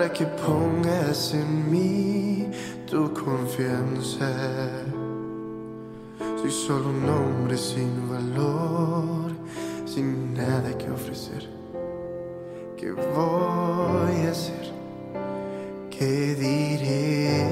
Para que pongas en mí tu confianza. Soy solo un hombre sin valor, sin nada que ofrecer. ¿Qué voy a hacer? ¿Qué diré?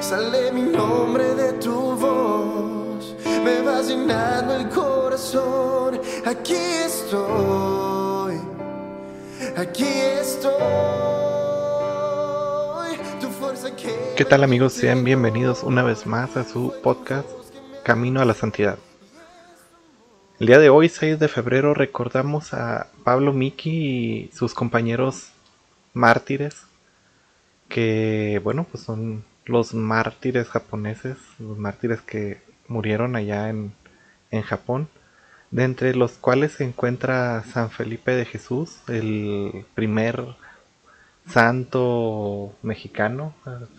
Sale mi nombre de tu voz, me vas llenando el corazón. Aquí estoy, aquí estoy. Tu fuerza que ¿Qué tal amigos? Sean bienvenidos una vez más a su podcast Camino a la Santidad. El día de hoy, 6 de febrero, recordamos a Pablo Miki y sus compañeros mártires, que bueno, pues son los mártires japoneses, los mártires que murieron allá en, en Japón, de entre los cuales se encuentra San Felipe de Jesús, el primer santo mexicano,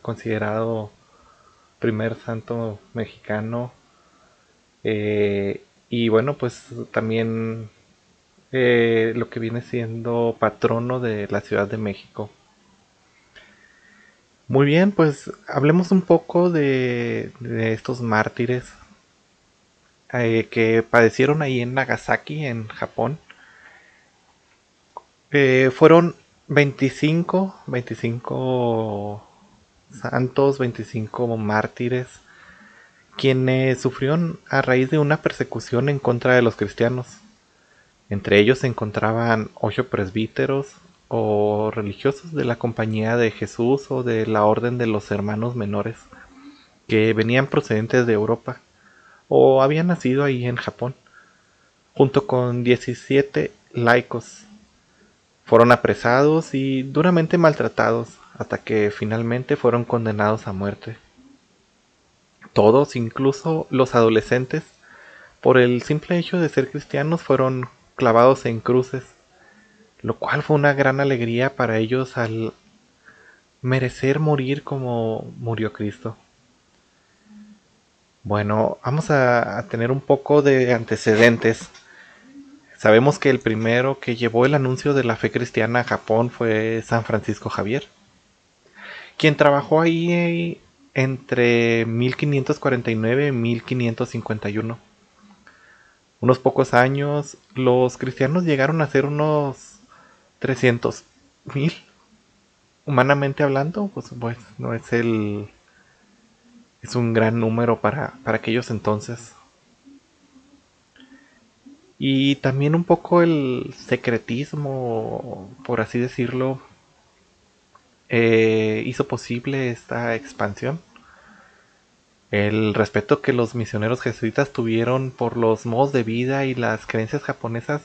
considerado primer santo mexicano. eh, y bueno, pues también eh, lo que viene siendo patrono de la Ciudad de México. Muy bien, pues hablemos un poco de, de estos mártires eh, que padecieron ahí en Nagasaki, en Japón. Eh, fueron 25, 25 santos, 25 mártires, quienes sufrieron a raíz de una persecución en contra de los cristianos. Entre ellos se encontraban ocho presbíteros o religiosos de la Compañía de Jesús o de la Orden de los Hermanos Menores, que venían procedentes de Europa o habían nacido ahí en Japón, junto con 17 laicos fueron apresados y duramente maltratados hasta que finalmente fueron condenados a muerte. Todos, incluso los adolescentes, por el simple hecho de ser cristianos, fueron clavados en cruces, lo cual fue una gran alegría para ellos al merecer morir como murió Cristo. Bueno, vamos a, tener un poco de antecedentes Sabemos que el primero que llevó el anuncio de la fe cristiana a Japón fue San Francisco Javier, quien trabajó ahí entre 1549 y 1551. Unos pocos años, los cristianos llegaron a ser unos 300 mil. Humanamente hablando, pues, pues no es el... Es un gran número para, para aquellos entonces. Y también un poco el secretismo, por así decirlo, eh, hizo posible esta expansión. El respeto que los misioneros jesuitas tuvieron por los modos de vida y las creencias japonesas,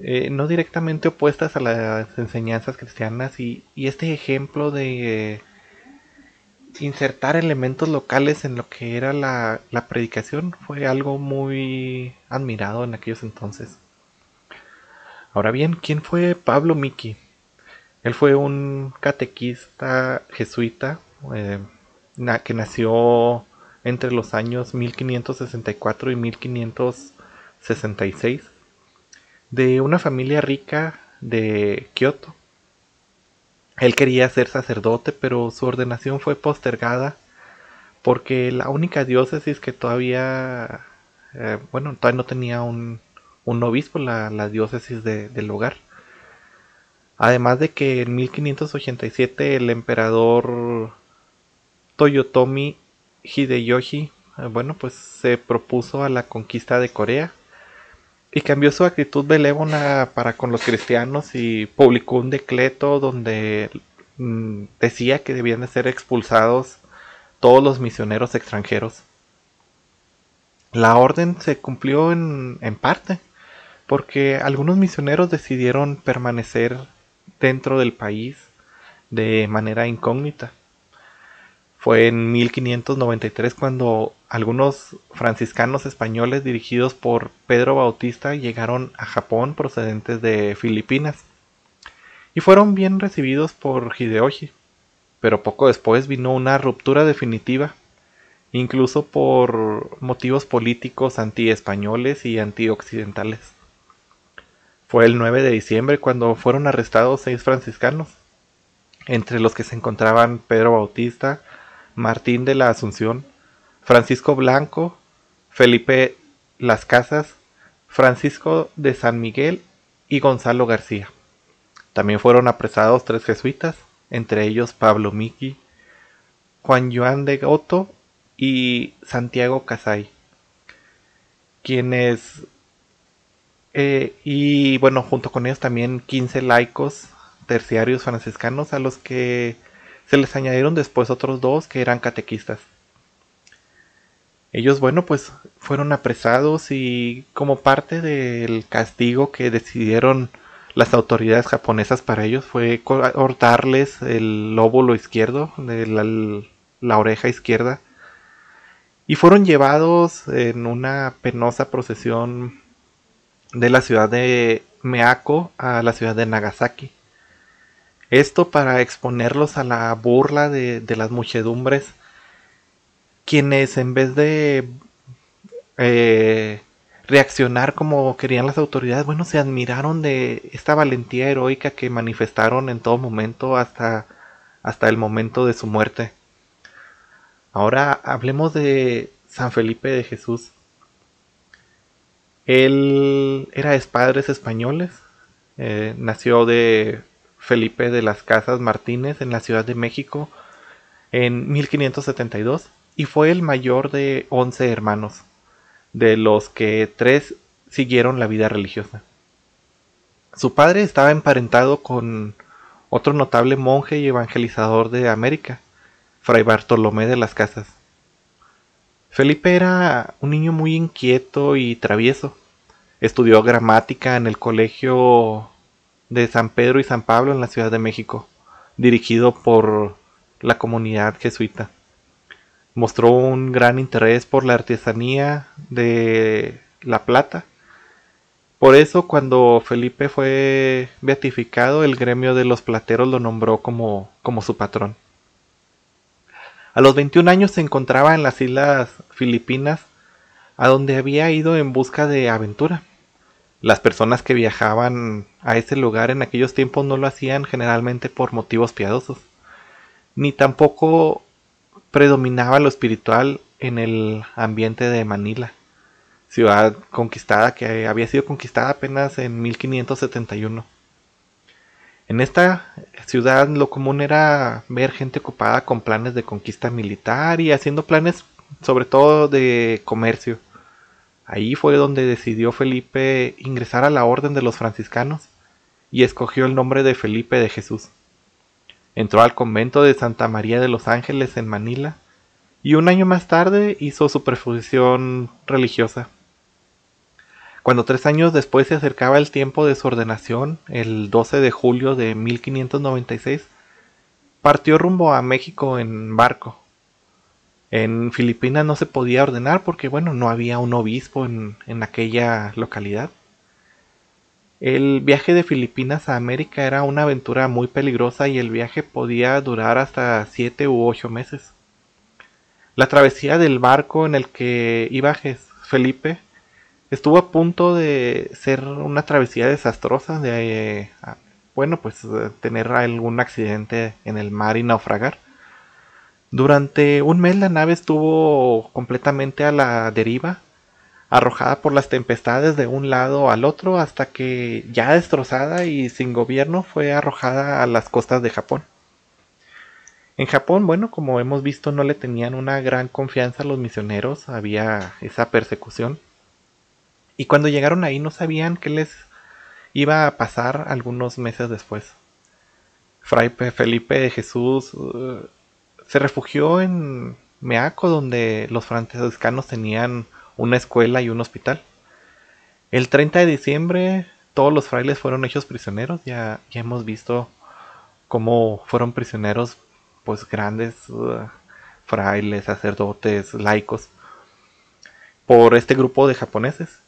eh, no directamente opuestas a las enseñanzas cristianas, y, y este ejemplo de insertar elementos locales en lo que era la, la, predicación fue algo muy admirado en aquellos entonces. Ahora bien, ¿quién fue Pablo Miki? Él fue un catequista jesuita eh, que nació entre los años 1564 y 1566 de una familia rica de Kioto. Él quería ser sacerdote, pero su ordenación fue postergada porque la única diócesis que todavía, eh, bueno, todavía no tenía un, obispo, la, la diócesis de, del hogar. Además de que en 1587 el emperador Toyotomi Hideyoshi, eh, bueno, pues se propuso a la conquista de Corea y cambió su actitud belévola para con los cristianos y publicó un decreto donde mm, decía que debían de ser expulsados todos los misioneros extranjeros. La orden se cumplió en, en parte, porque algunos misioneros decidieron permanecer dentro del país de manera incógnita. Fue en 1593 cuando algunos franciscanos españoles dirigidos por Pedro Bautista llegaron a Japón procedentes de Filipinas y fueron bien recibidos por Hideyoshi, pero poco después vino una ruptura definitiva, incluso por motivos políticos anti-españoles y anti-occidentales. Fue el 9 de diciembre cuando fueron arrestados seis franciscanos, entre los que se encontraban Pedro Bautista, Martín de la Asunción, Francisco Blanco, Felipe Las Casas, Francisco de San Miguel y Gonzalo García. También fueron apresados tres jesuitas, entre ellos Pablo Miki, Juan Joan de Goto y Santiago Casay, quienes eh, y bueno, junto con ellos también 15 laicos terciarios franciscanos a los que se les añadieron después otros dos que eran catequistas. Ellos, bueno, pues fueron apresados y como parte del castigo que decidieron las autoridades japonesas para ellos fue cortarles el lóbulo izquierdo de la, la oreja izquierda y fueron llevados en una penosa procesión de la ciudad de Meako a la ciudad de Nagasaki. Esto para exponerlos a la burla de, las muchedumbres, quienes en vez de eh, reaccionar como querían las autoridades, bueno, se admiraron de esta valentía heroica que manifestaron en todo momento hasta, hasta el momento de su muerte. Ahora hablemos de San Felipe de Jesús. Él era de padres españoles, eh, nació de Felipe de las Casas Martínez en la Ciudad de México en 1572 y fue el mayor de 11 hermanos, de los que tres siguieron la vida religiosa. Su padre estaba emparentado con otro notable monje y evangelizador de América, Fray Bartolomé de las Casas. Felipe era un niño muy inquieto y travieso. Estudió gramática en el colegio de San Pedro y San Pablo en la Ciudad de México, dirigido por la comunidad jesuita. Mostró un gran interés por la artesanía de la plata. Por eso cuando Felipe fue beatificado, el gremio de los plateros lo nombró como, como su patrón. A los 21 años se encontraba en las islas Filipinas, a donde había ido en busca de aventura. Las personas que viajaban a ese lugar en aquellos tiempos no lo hacían generalmente por motivos piadosos, ni tampoco predominaba lo espiritual en el ambiente de Manila, ciudad conquistada que había sido conquistada apenas en 1571. En esta ciudad lo común era ver gente ocupada con planes de conquista militar y haciendo planes sobre todo de comercio. Ahí fue donde decidió Felipe ingresar a la orden de los franciscanos y escogió el nombre de Felipe de Jesús. Entró al convento de Santa María de los Ángeles en Manila y un año más tarde hizo su profesión religiosa. Cuando tres años después se acercaba el tiempo de su ordenación, el 12 de julio de 1596, partió rumbo a México en barco. En Filipinas no se podía ordenar porque, bueno, no había un obispo en, aquella localidad. El viaje de Filipinas a América era una aventura muy peligrosa y el viaje podía durar hasta siete u ocho meses. La travesía del barco en el que iba Felipe estuvo a punto de ser una travesía desastrosa, de, eh, bueno, pues tener algún accidente en el mar y naufragar. Durante un mes la nave estuvo completamente a la deriva, arrojada por las tempestades de un lado al otro hasta que ya destrozada y sin gobierno fue arrojada a las costas de Japón. En Japón, bueno, como hemos visto, no le tenían una gran confianza a los misioneros, había esa persecución. Y cuando llegaron ahí no sabían qué les iba a pasar algunos meses después. Fray Felipe de Jesús uh, se refugió en Meaco, donde los franciscanos tenían una escuela y un hospital. El 30 de diciembre todos los frailes fueron hechos prisioneros, ya, hemos visto cómo fueron prisioneros pues grandes uh, frailes, sacerdotes, laicos por este grupo de japoneses.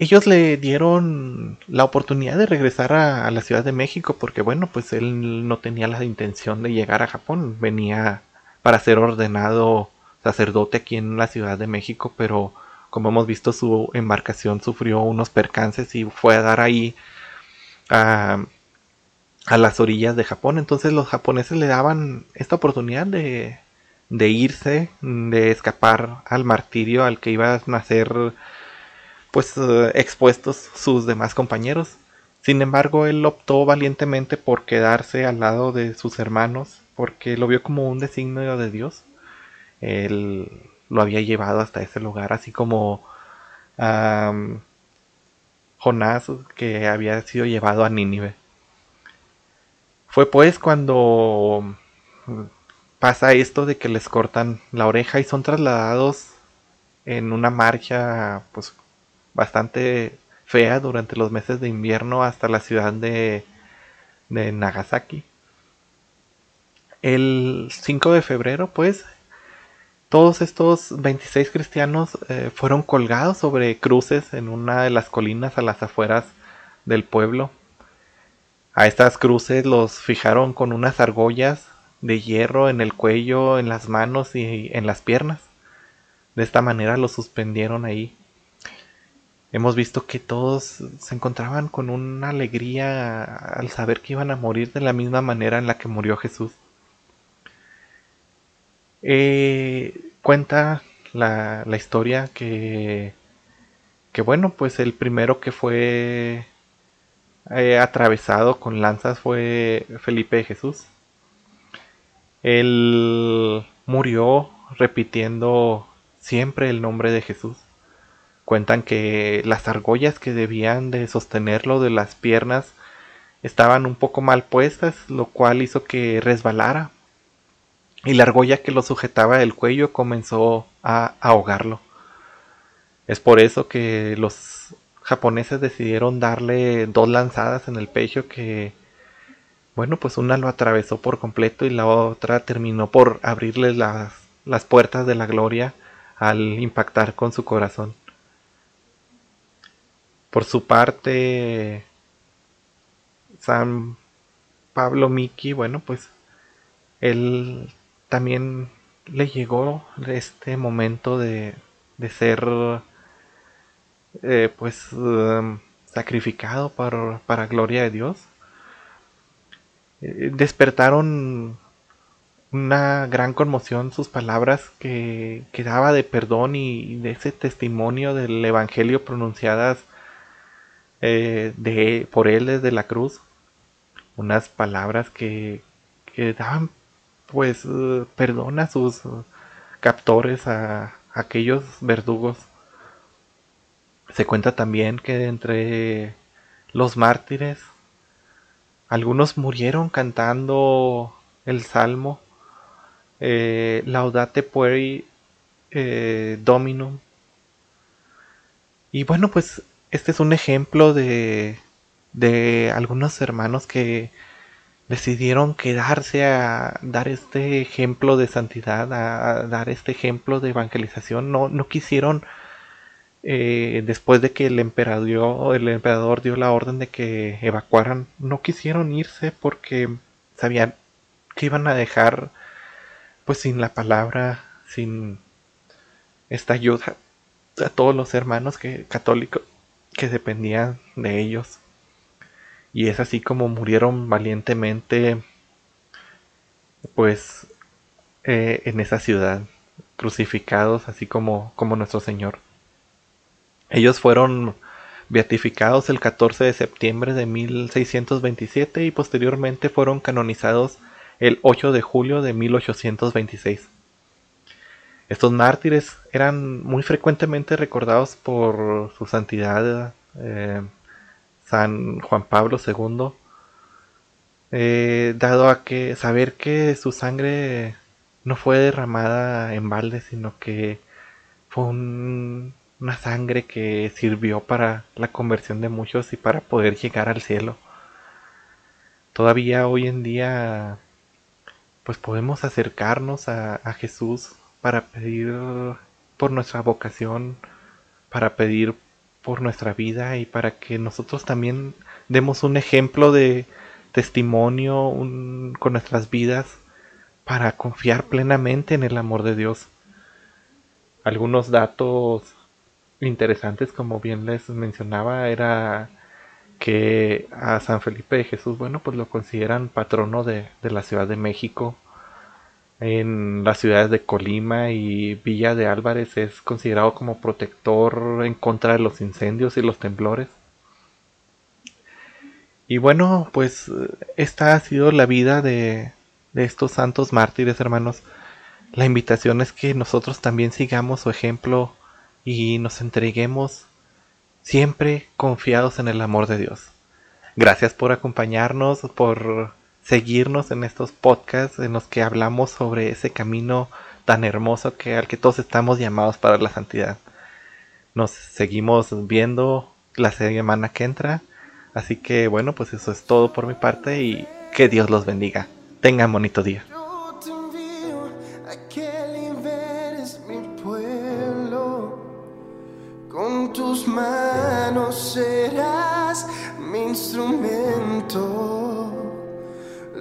Ellos le dieron la oportunidad de regresar a, la Ciudad de México porque bueno, pues él no tenía la intención de llegar a Japón, venía para ser ordenado sacerdote aquí en la Ciudad de México, pero como hemos visto su embarcación sufrió unos percances y fue a dar ahí a, a las orillas de Japón. Entonces los japoneses le daban esta oportunidad de, de irse, de escapar al martirio al que iban a ser pues expuestos sus demás compañeros. Sin embargo, él optó valientemente por quedarse al lado de sus hermanos porque lo vio como un designio de Dios. Él lo había llevado hasta ese lugar, así como Jonás que había sido llevado a Nínive. Fue pues cuando pasa esto de que les cortan la oreja y son trasladados en una marcha pues bastante fea durante los meses de invierno hasta la ciudad de, de Nagasaki. El 5 de febrero pues todos estos 26 cristianos eh, fueron colgados sobre cruces en una de las colinas a las afueras del pueblo. A estas cruces los fijaron con unas argollas de hierro en el cuello, en las manos y en las piernas. De esta manera los suspendieron ahí. Hemos visto que todos se encontraban con una alegría al saber que iban a morir de la misma manera en la que murió Jesús. Eh, cuenta la, historia que, que, bueno, pues el primero que fue eh, atravesado con lanzas fue Felipe de Jesús. Él murió repitiendo siempre el nombre de Jesús. Cuentan que las argollas que debían de sostenerlo de las piernas estaban un poco mal puestas, lo cual hizo que resbalara y la argolla que lo sujetaba del cuello comenzó a ahogarlo. Es por eso que los japoneses decidieron darle dos lanzadas en el pecho que, bueno, pues una lo atravesó por completo y la otra terminó por abrirle las, las puertas de la gloria al impactar con su corazón. Por su parte, San Pablo Miki, bueno, pues él también le llegó este momento de, de ser eh, pues um, sacrificado para, para, gloria de Dios. Eh, despertaron una gran conmoción sus palabras que, que, daba de perdón y de ese testimonio del Evangelio pronunciadas eh, de, por él desde la cruz. Unas palabras que, que daban pues eh, perdona a sus captores, a, aquellos verdugos. Se cuenta también que entre los mártires, algunos murieron cantando el salmo eh, Laudate pueri Dominum. Y bueno, pues este es un ejemplo de, de algunos hermanos que decidieron quedarse a dar este ejemplo de santidad, a dar este ejemplo de evangelización. No, no quisieron, eh, después de que el emperador, el emperador dio la orden de que evacuaran, no quisieron irse porque sabían que iban a dejar, pues sin la palabra, sin esta ayuda a todos los hermanos que, católicos que dependían de ellos. Y es así como murieron valientemente, pues, eh, en esa ciudad, crucificados, así como, como nuestro Señor. Ellos fueron beatificados el 14 de septiembre de 1627 y posteriormente fueron canonizados el 8 de julio de 1826. Estos mártires eran muy frecuentemente recordados por su santidad eh, San Juan Pablo II, eh, dado a que saber que su sangre no fue derramada en balde, sino que fue una sangre que sirvió para la conversión de muchos y para poder llegar al cielo. todavía hoy en día pues podemos acercarnos a, a Jesús para pedir por nuestra vocación, para pedir por nuestra vida y para que nosotros también demos un ejemplo de testimonio con nuestras vidas para confiar plenamente en el amor de Dios. Algunos datos interesantes, como bien les mencionaba, era que a San Felipe de Jesús, bueno, pues lo consideran patrono de, de la Ciudad de México en las ciudades de Colima y Villa de Álvarez es considerado como protector en contra de los incendios y los temblores. Y bueno, pues esta ha sido la vida de, de estos santos mártires, hermanos. La invitación es que nosotros también sigamos su ejemplo y nos entreguemos siempre confiados en el amor de Dios. Gracias por acompañarnos, por seguirnos en estos podcasts en los que hablamos sobre ese camino tan hermoso que al que todos estamos llamados para la santidad. Nos seguimos viendo la semana que entra. Así que bueno, pues eso es todo por mi parte y que Dios los bendiga. Tengan bonito día. Con tus manos serás mi instrumento.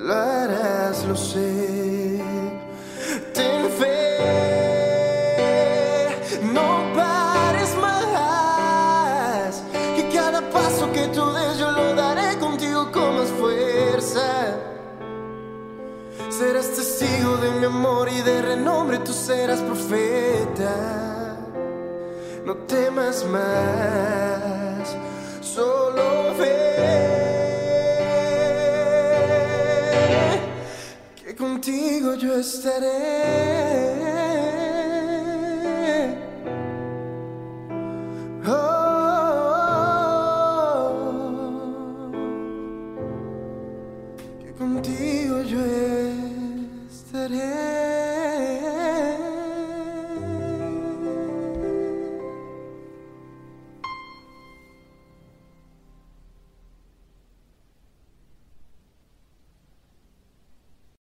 Lo harás, lo sé. Ten fe, no pares más. Que cada paso que tú des yo lo daré contigo con más fuerza. Serás testigo de mi amor y de renombre, tú serás profeta. No temas más, contigo